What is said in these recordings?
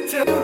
Tip, tip,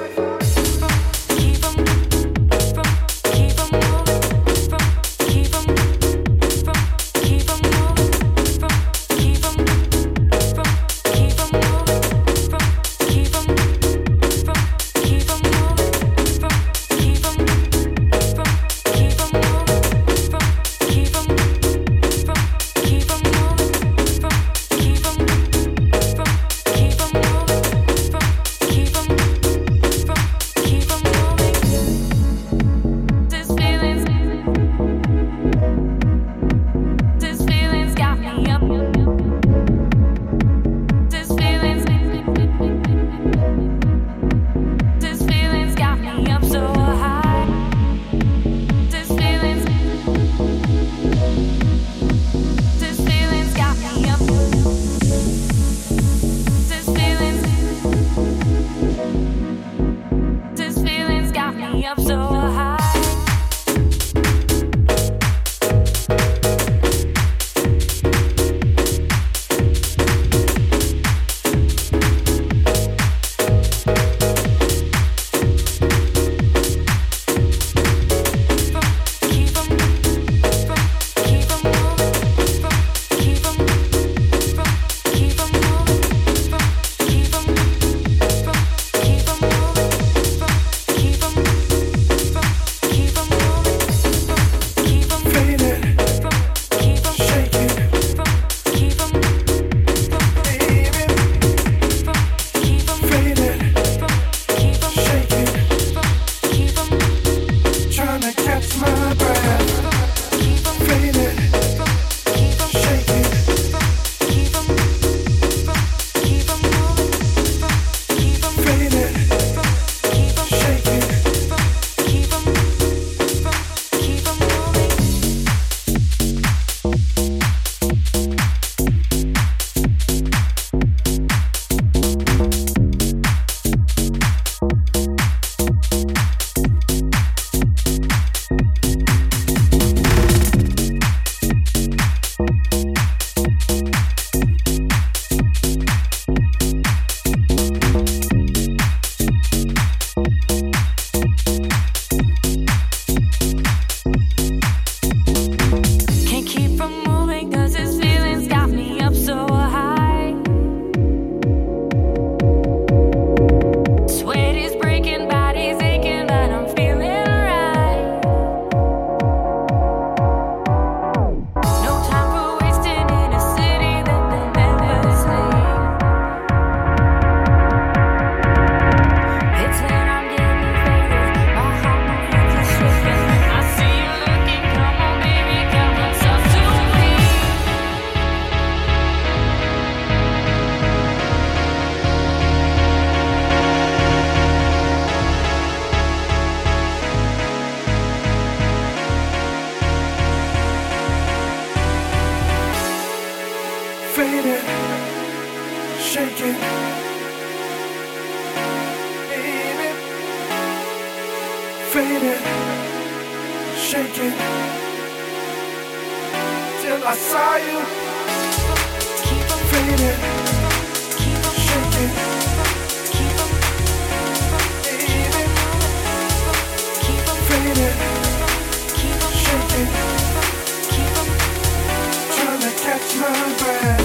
to catch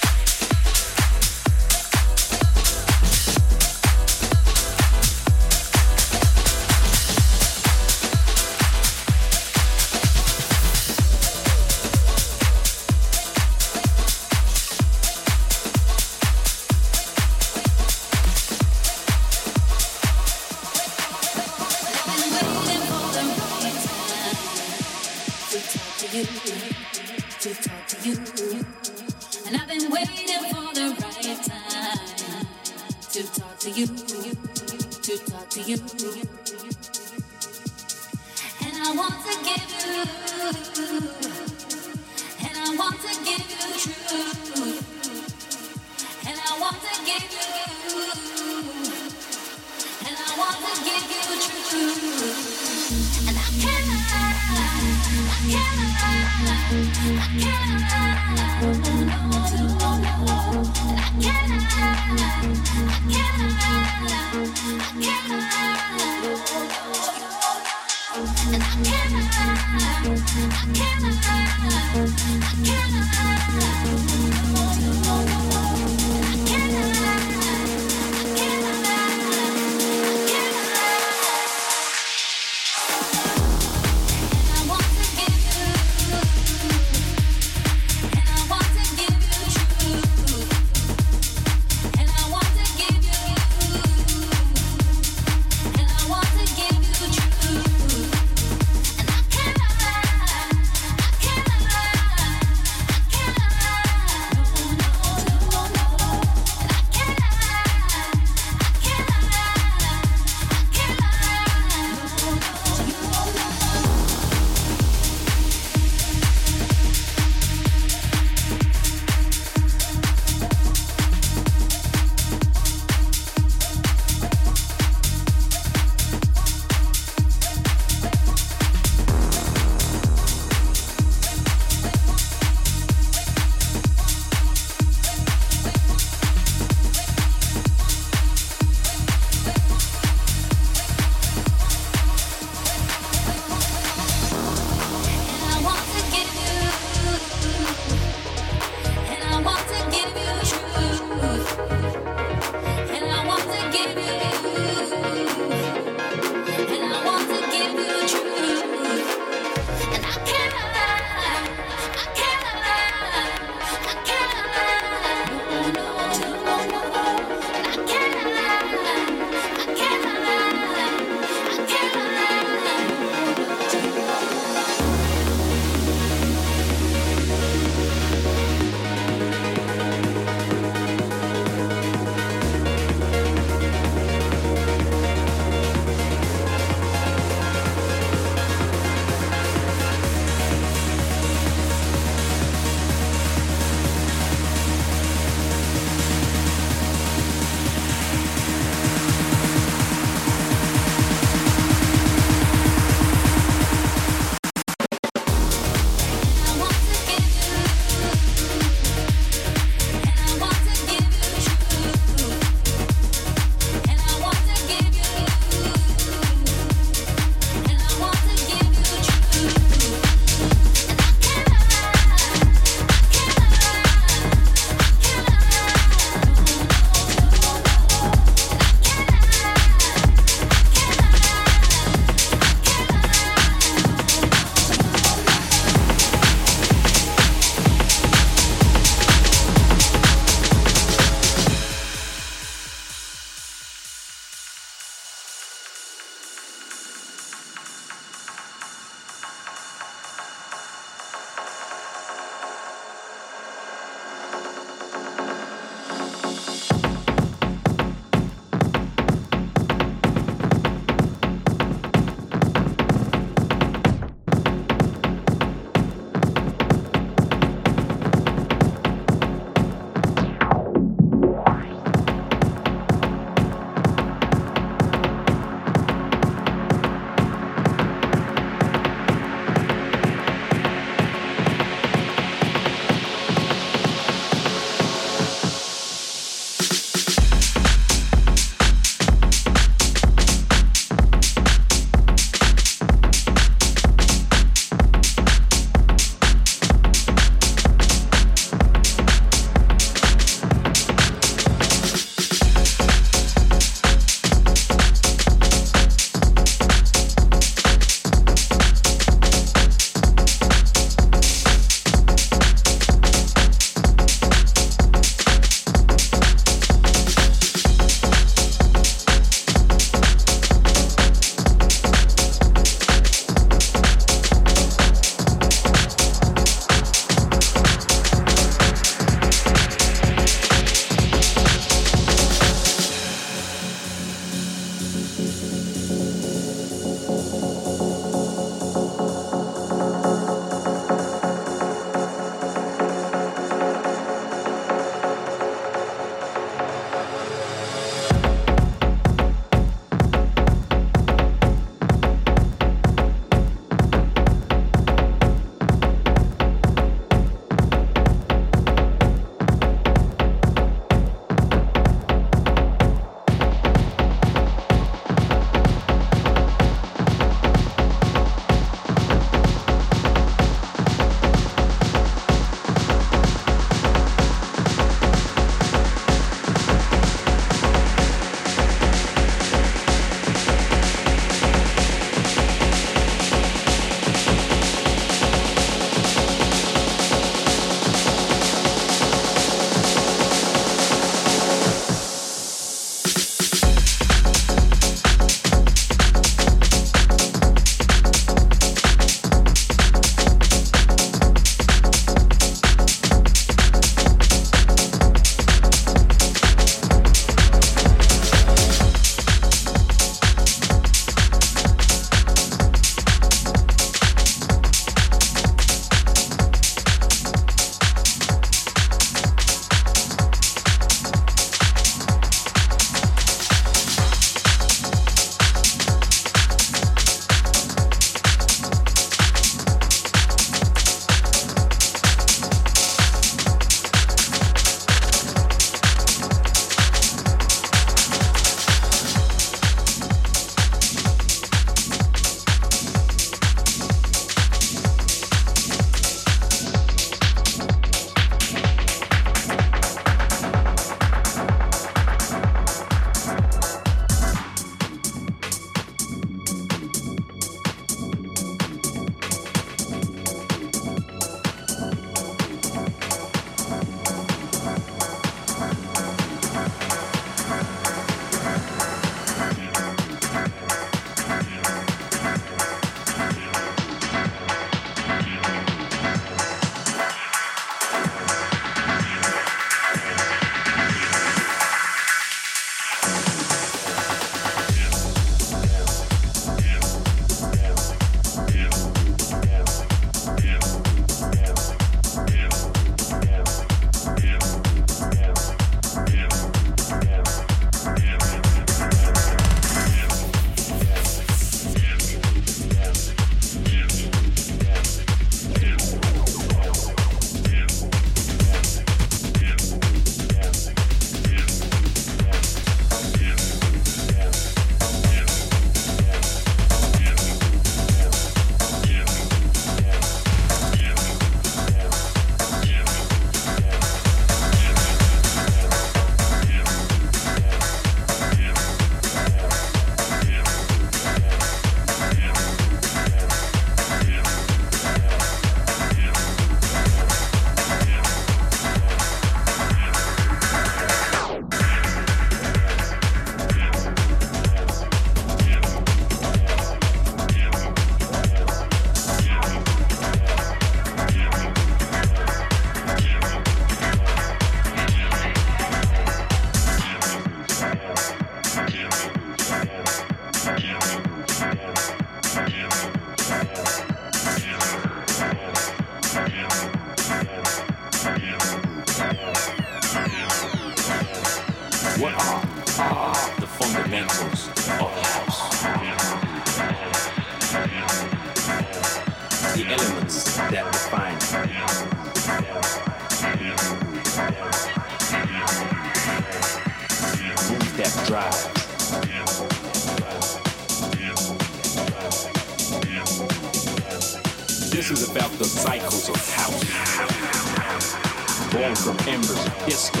Embers of disco.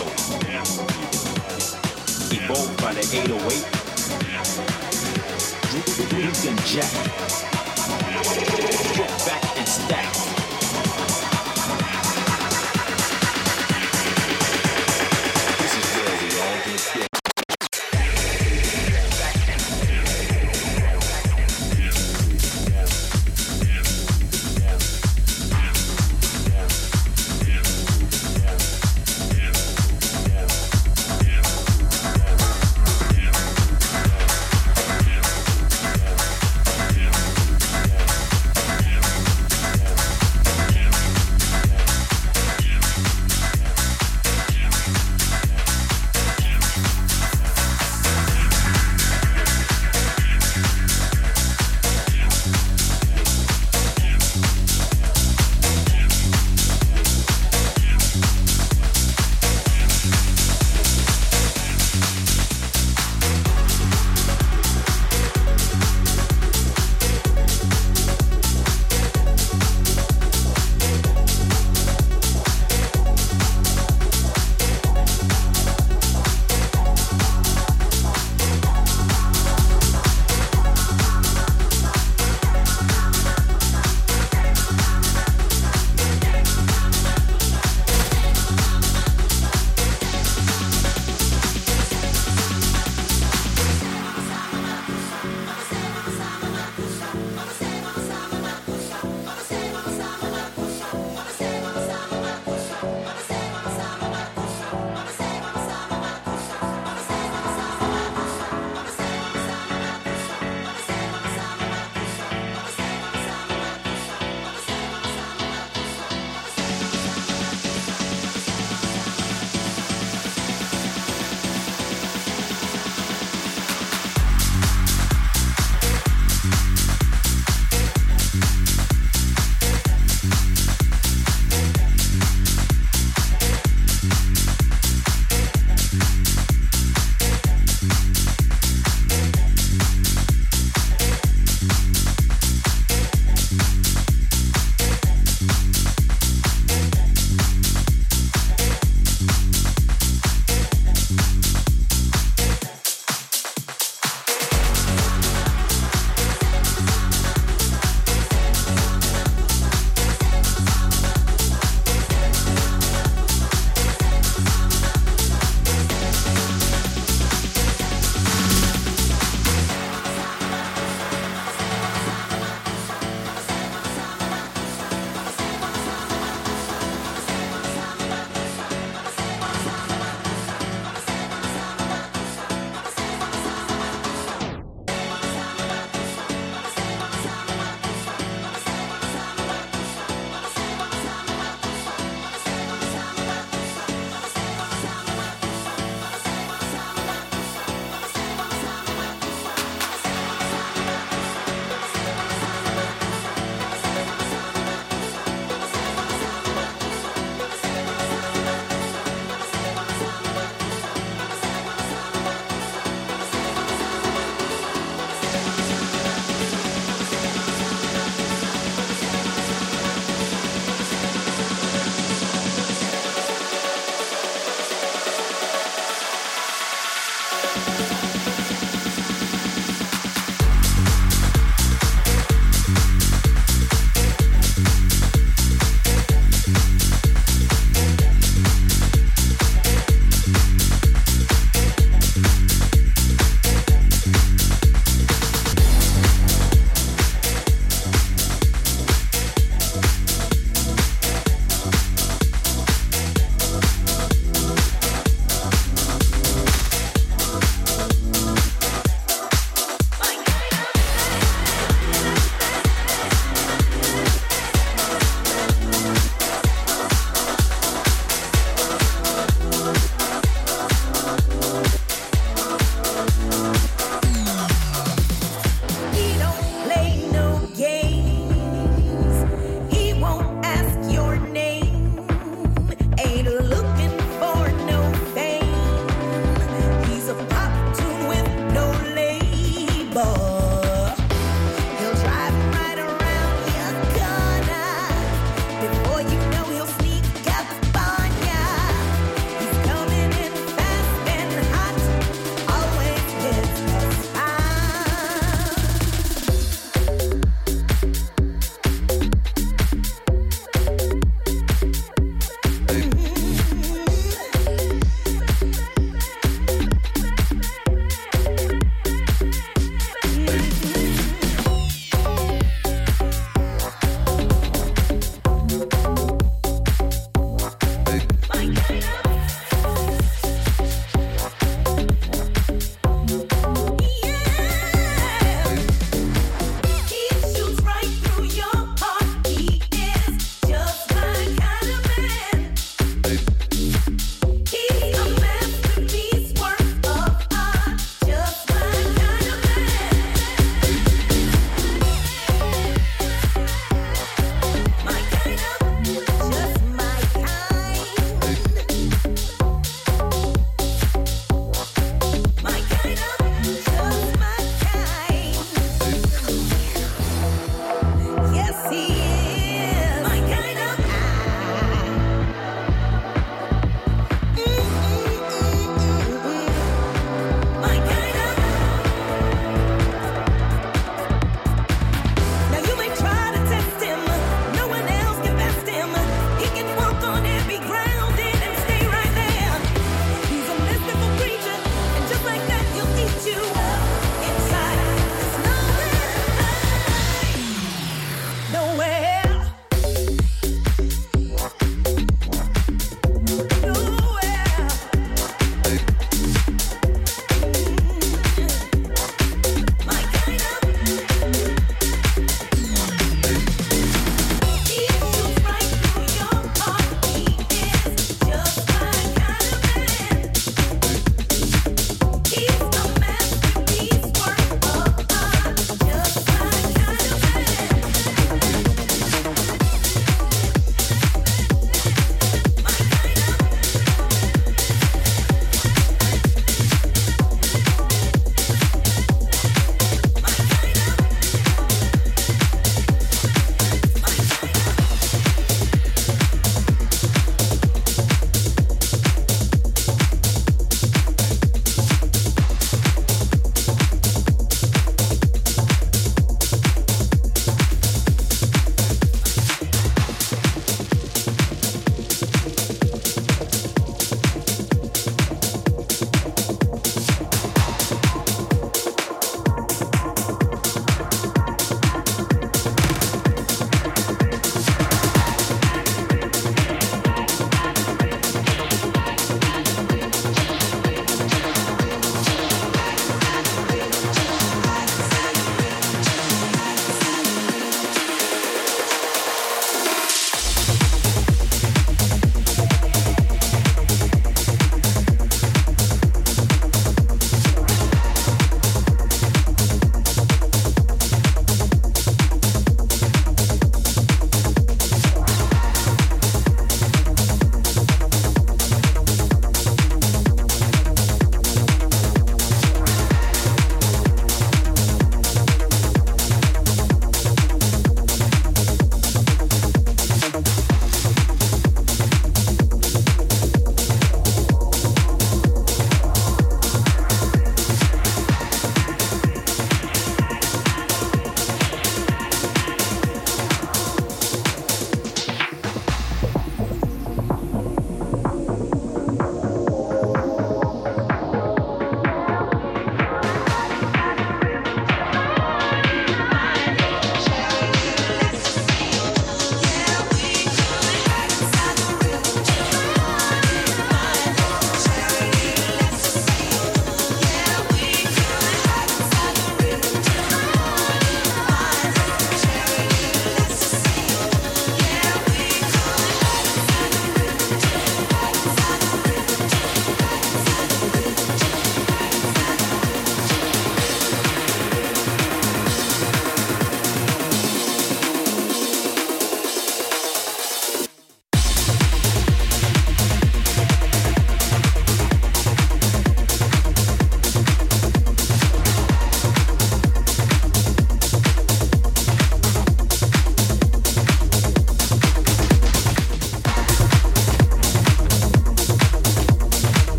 Evoked by the 808. Juke and Jack.